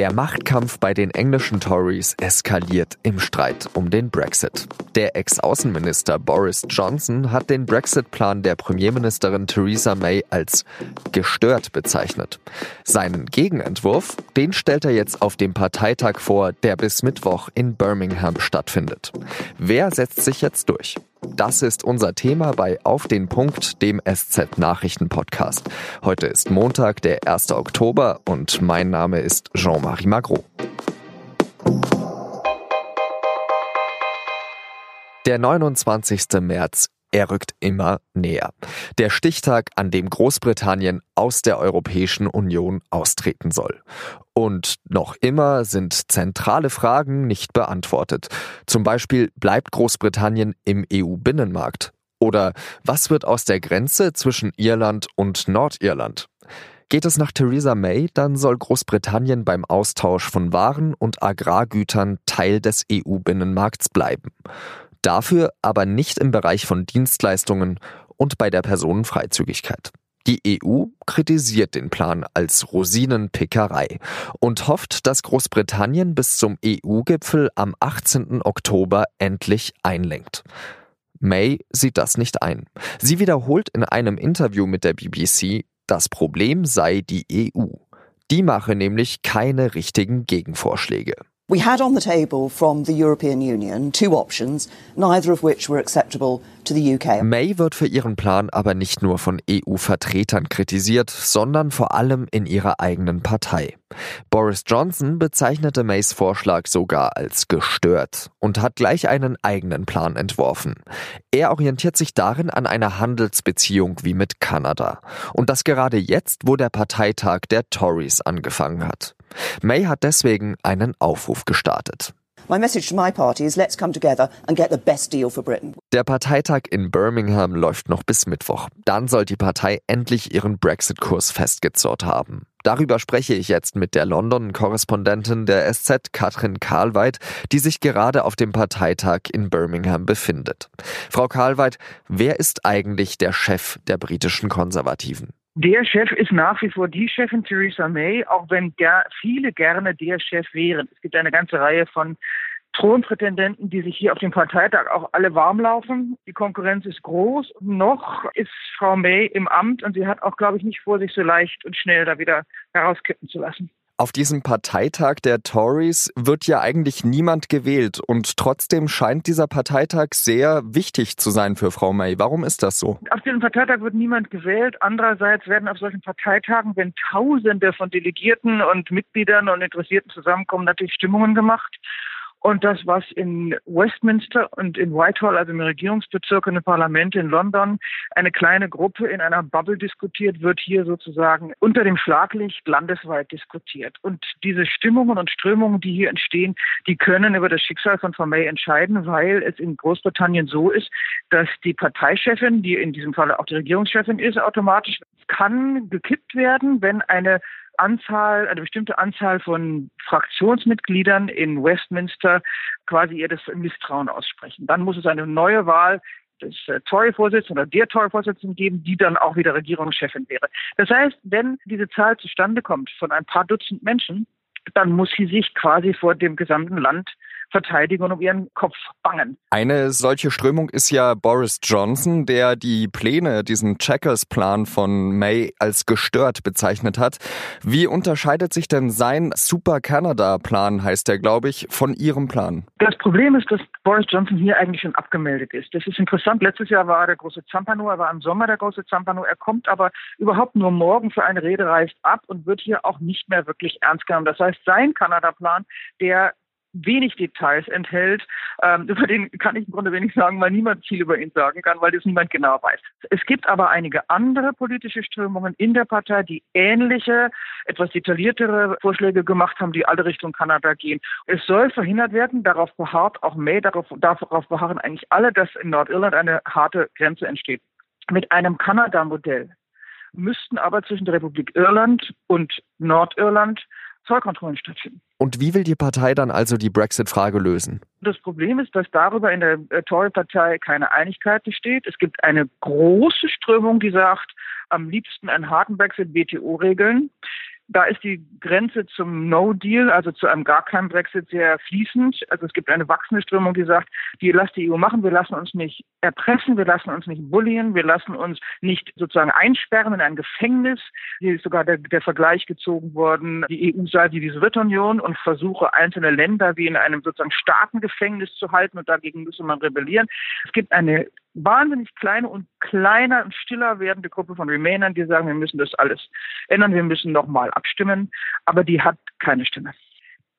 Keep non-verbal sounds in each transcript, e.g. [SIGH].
Der Machtkampf bei den englischen Tories eskaliert im Streit um den Brexit. Der Ex-Außenminister Boris Johnson hat den Brexit-Plan der Premierministerin Theresa May als gestört bezeichnet. Seinen Gegenentwurf, den stellt er jetzt auf dem Parteitag vor, der bis Mittwoch in Birmingham stattfindet. Wer setzt sich jetzt durch? Das ist unser Thema bei Auf den Punkt, dem SZ Nachrichten Podcast. Heute ist Montag, der 1. Oktober und mein Name ist Jean-Marie Magro. Der 29. März er rückt immer näher. Der Stichtag, an dem Großbritannien aus der Europäischen Union austreten soll. Und noch immer sind zentrale Fragen nicht beantwortet. Zum Beispiel bleibt Großbritannien im EU-Binnenmarkt? Oder was wird aus der Grenze zwischen Irland und Nordirland? Geht es nach Theresa May, dann soll Großbritannien beim Austausch von Waren und Agrargütern Teil des EU-Binnenmarkts bleiben. Dafür aber nicht im Bereich von Dienstleistungen und bei der Personenfreizügigkeit. Die EU kritisiert den Plan als Rosinenpickerei und hofft, dass Großbritannien bis zum EU-Gipfel am 18. Oktober endlich einlenkt. May sieht das nicht ein. Sie wiederholt in einem Interview mit der BBC, das Problem sei die EU. Die mache nämlich keine richtigen Gegenvorschläge. We had on the table from the European Union two options, neither of which were acceptable to the UK. May wird für ihren Plan aber nicht nur von EU-Vertretern kritisiert, sondern vor allem in ihrer eigenen Partei. Boris Johnson bezeichnete Mays Vorschlag sogar als gestört und hat gleich einen eigenen Plan entworfen. Er orientiert sich darin an einer Handelsbeziehung wie mit Kanada. Und das gerade jetzt, wo der Parteitag der Tories angefangen hat. May hat deswegen einen Aufruf gestartet. Der Parteitag in Birmingham läuft noch bis Mittwoch. Dann soll die Partei endlich ihren Brexit-Kurs festgezurrt haben. Darüber spreche ich jetzt mit der London-Korrespondentin der SZ, Katrin Karlweit, die sich gerade auf dem Parteitag in Birmingham befindet. Frau Karlweit, wer ist eigentlich der Chef der britischen Konservativen? Der Chef ist nach wie vor die Chefin Theresa May, auch wenn ger viele gerne der Chef wären. Es gibt eine ganze Reihe von Thronprätendenten, die sich hier auf dem Parteitag auch alle warm laufen. Die Konkurrenz ist groß. Noch ist Frau May im Amt und sie hat auch, glaube ich, nicht vor, sich so leicht und schnell da wieder herauskippen zu lassen. Auf diesem Parteitag der Tories wird ja eigentlich niemand gewählt und trotzdem scheint dieser Parteitag sehr wichtig zu sein für Frau May. Warum ist das so? Auf diesem Parteitag wird niemand gewählt. Andererseits werden auf solchen Parteitagen, wenn Tausende von Delegierten und Mitgliedern und Interessierten zusammenkommen, natürlich Stimmungen gemacht. Und das, was in Westminster und in Whitehall, also im Regierungsbezirk und im Parlament in London, eine kleine Gruppe in einer Bubble diskutiert, wird hier sozusagen unter dem Schlaglicht landesweit diskutiert. Und diese Stimmungen und Strömungen, die hier entstehen, die können über das Schicksal von Frau May entscheiden, weil es in Großbritannien so ist, dass die Parteichefin, die in diesem Falle auch die Regierungschefin ist, automatisch kann gekippt werden, wenn eine Anzahl, eine bestimmte Anzahl von Fraktionsmitgliedern in Westminster quasi ihr das Misstrauen aussprechen. Dann muss es eine neue Wahl des äh, Tory-Vorsitzenden oder der Tory-Vorsitzenden geben, die dann auch wieder Regierungschefin wäre. Das heißt, wenn diese Zahl zustande kommt von ein paar Dutzend Menschen, dann muss sie sich quasi vor dem gesamten Land verteidigen und um ihren Kopf bangen. Eine solche Strömung ist ja Boris Johnson, der die Pläne, diesen Checkers-Plan von May als gestört bezeichnet hat. Wie unterscheidet sich denn sein Super Canada-Plan, heißt der, glaube ich, von Ihrem Plan? Das Problem ist, dass Boris Johnson hier eigentlich schon abgemeldet ist. Das ist interessant. Letztes Jahr war der große Zampano, er war im Sommer der große Zampano. Er kommt aber überhaupt nur morgen für eine Rede, reist ab und wird hier auch nicht mehr wirklich ernst genommen. Das heißt, sein Kanada-Plan, der wenig Details enthält. Ähm, [LAUGHS] über den kann ich im Grunde wenig sagen, weil niemand viel über ihn sagen kann, weil das niemand genau weiß. Es gibt aber einige andere politische Strömungen in der Partei, die ähnliche, etwas detailliertere Vorschläge gemacht haben, die alle Richtung Kanada gehen. Es soll verhindert werden, darauf beharrt auch May, darauf, darauf beharren eigentlich alle, dass in Nordirland eine harte Grenze entsteht. Mit einem Kanada-Modell müssten aber zwischen der Republik Irland und Nordirland Zollkontrollen stattfinden. Und wie will die Partei dann also die Brexit-Frage lösen? Das Problem ist, dass darüber in der äh, Tory-Partei keine Einigkeit besteht. Es gibt eine große Strömung, die sagt, am liebsten einen harten Brexit WTO-Regeln. Da ist die Grenze zum No-Deal, also zu einem gar keinen Brexit, sehr fließend. Also es gibt eine wachsende Strömung, die sagt, die lasst die EU machen, wir lassen uns nicht erpressen, wir lassen uns nicht bullien, wir lassen uns nicht sozusagen einsperren in ein Gefängnis. Hier ist sogar der, der Vergleich gezogen worden, die EU sei die Sowjetunion und versuche einzelne Länder wie in einem sozusagen Staatengefängnis zu halten und dagegen müsse man rebellieren. Es gibt eine wahnsinnig kleine und kleiner und stiller werdende Gruppe von Remainern, die sagen, wir müssen das alles ändern, wir müssen nochmal abstimmen, aber die hat keine Stimme.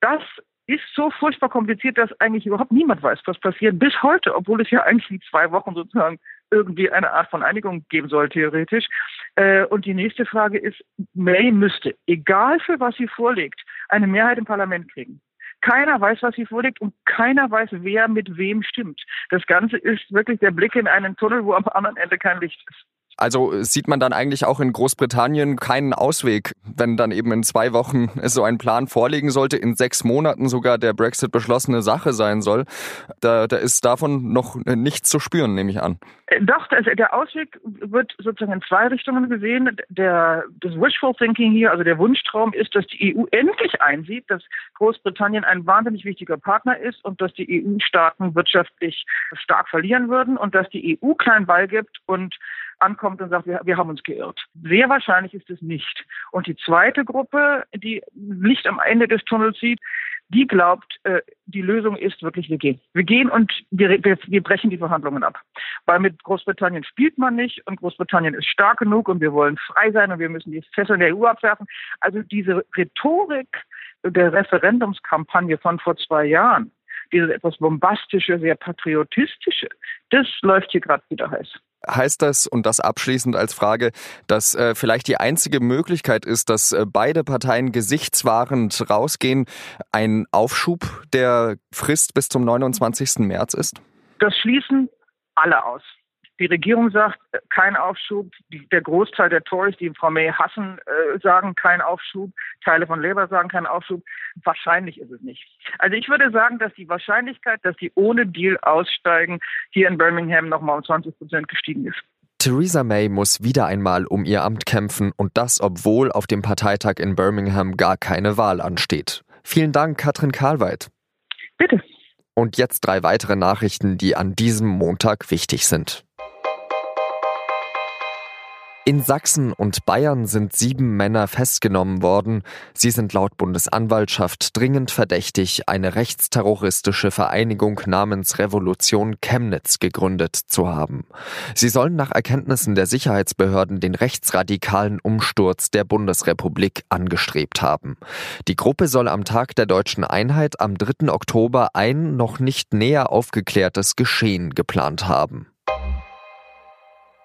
Das ist so furchtbar kompliziert, dass eigentlich überhaupt niemand weiß, was passiert bis heute, obwohl es ja eigentlich in zwei Wochen sozusagen irgendwie eine Art von Einigung geben soll, theoretisch. Äh, und die nächste Frage ist, May müsste, egal für was sie vorlegt, eine Mehrheit im Parlament kriegen. Keiner weiß, was sie vorliegt und keiner weiß, wer mit wem stimmt. Das Ganze ist wirklich der Blick in einen Tunnel, wo am anderen Ende kein Licht ist. Also sieht man dann eigentlich auch in Großbritannien keinen Ausweg, wenn dann eben in zwei Wochen [LAUGHS] so ein Plan vorliegen sollte, in sechs Monaten sogar der Brexit beschlossene Sache sein soll. Da, da ist davon noch nichts zu spüren, nehme ich an. Äh, doch, der Ausweg wird sozusagen in zwei Richtungen gesehen. Der, das Wishful Thinking hier, also der Wunschtraum ist, dass die EU endlich einsieht, dass Großbritannien ein wahnsinnig wichtiger Partner ist und dass die EU-Staaten wirtschaftlich stark verlieren würden und dass die EU klein beigibt und ankommt und sagt, wir, wir haben uns geirrt. Sehr wahrscheinlich ist es nicht. Und die zweite Gruppe, die Licht am Ende des Tunnels sieht, die glaubt, äh, die Lösung ist wirklich, wir gehen. Wir gehen und wir, wir, wir brechen die Verhandlungen ab. Weil mit Großbritannien spielt man nicht und Großbritannien ist stark genug und wir wollen frei sein und wir müssen die Fesseln der EU abwerfen. Also diese Rhetorik der Referendumskampagne von vor zwei Jahren, dieses etwas bombastische, sehr patriotistische, das läuft hier gerade wieder heiß. Heißt das, und das abschließend als Frage, dass äh, vielleicht die einzige Möglichkeit ist, dass äh, beide Parteien gesichtswahrend rausgehen, ein Aufschub der Frist bis zum 29. März ist? Das schließen alle aus. Die Regierung sagt, kein Aufschub. Der Großteil der Tories, die Frau May hassen, äh, sagen kein Aufschub. Teile von Labour sagen kein Aufschub. Wahrscheinlich ist es nicht. Also ich würde sagen, dass die Wahrscheinlichkeit, dass die ohne Deal aussteigen, hier in Birmingham nochmal um 20 Prozent gestiegen ist. Theresa May muss wieder einmal um ihr Amt kämpfen und das, obwohl auf dem Parteitag in Birmingham gar keine Wahl ansteht. Vielen Dank, Katrin Karlweit. Bitte. Und jetzt drei weitere Nachrichten, die an diesem Montag wichtig sind. In Sachsen und Bayern sind sieben Männer festgenommen worden. Sie sind laut Bundesanwaltschaft dringend verdächtig, eine rechtsterroristische Vereinigung namens Revolution Chemnitz gegründet zu haben. Sie sollen nach Erkenntnissen der Sicherheitsbehörden den rechtsradikalen Umsturz der Bundesrepublik angestrebt haben. Die Gruppe soll am Tag der deutschen Einheit am 3. Oktober ein noch nicht näher aufgeklärtes Geschehen geplant haben.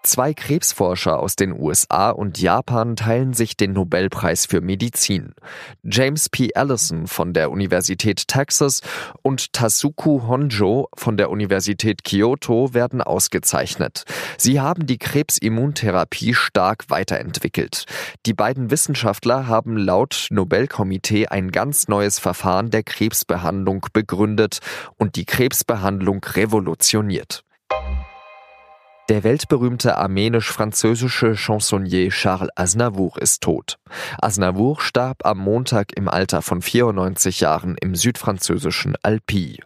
Zwei Krebsforscher aus den USA und Japan teilen sich den Nobelpreis für Medizin. James P. Allison von der Universität Texas und Tasuku Honjo von der Universität Kyoto werden ausgezeichnet. Sie haben die Krebsimmuntherapie stark weiterentwickelt. Die beiden Wissenschaftler haben laut Nobelkomitee ein ganz neues Verfahren der Krebsbehandlung begründet und die Krebsbehandlung revolutioniert. Der weltberühmte armenisch-französische Chansonnier Charles Aznavour ist tot. Aznavour starb am Montag im Alter von 94 Jahren im südfranzösischen Alpi.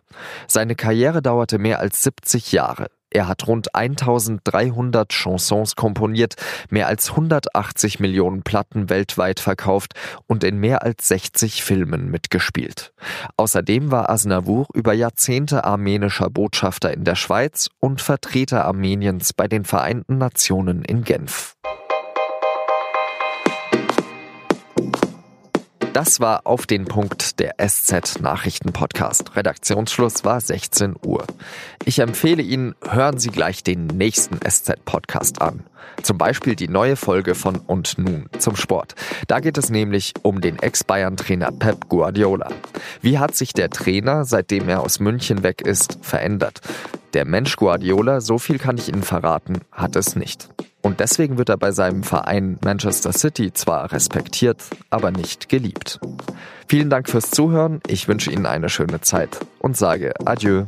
Seine Karriere dauerte mehr als 70 Jahre. Er hat rund 1300 Chansons komponiert, mehr als 180 Millionen Platten weltweit verkauft und in mehr als 60 Filmen mitgespielt. Außerdem war Asnavour über Jahrzehnte armenischer Botschafter in der Schweiz und Vertreter Armeniens bei den Vereinten Nationen in Genf. Das war auf den Punkt der SZ Nachrichten Podcast. Redaktionsschluss war 16 Uhr. Ich empfehle Ihnen, hören Sie gleich den nächsten SZ Podcast an. Zum Beispiel die neue Folge von Und nun zum Sport. Da geht es nämlich um den Ex-Bayern-Trainer Pep Guardiola. Wie hat sich der Trainer, seitdem er aus München weg ist, verändert? Der Mensch Guardiola, so viel kann ich Ihnen verraten, hat es nicht. Und deswegen wird er bei seinem Verein Manchester City zwar respektiert, aber nicht geliebt. Vielen Dank fürs Zuhören, ich wünsche Ihnen eine schöne Zeit und sage Adieu.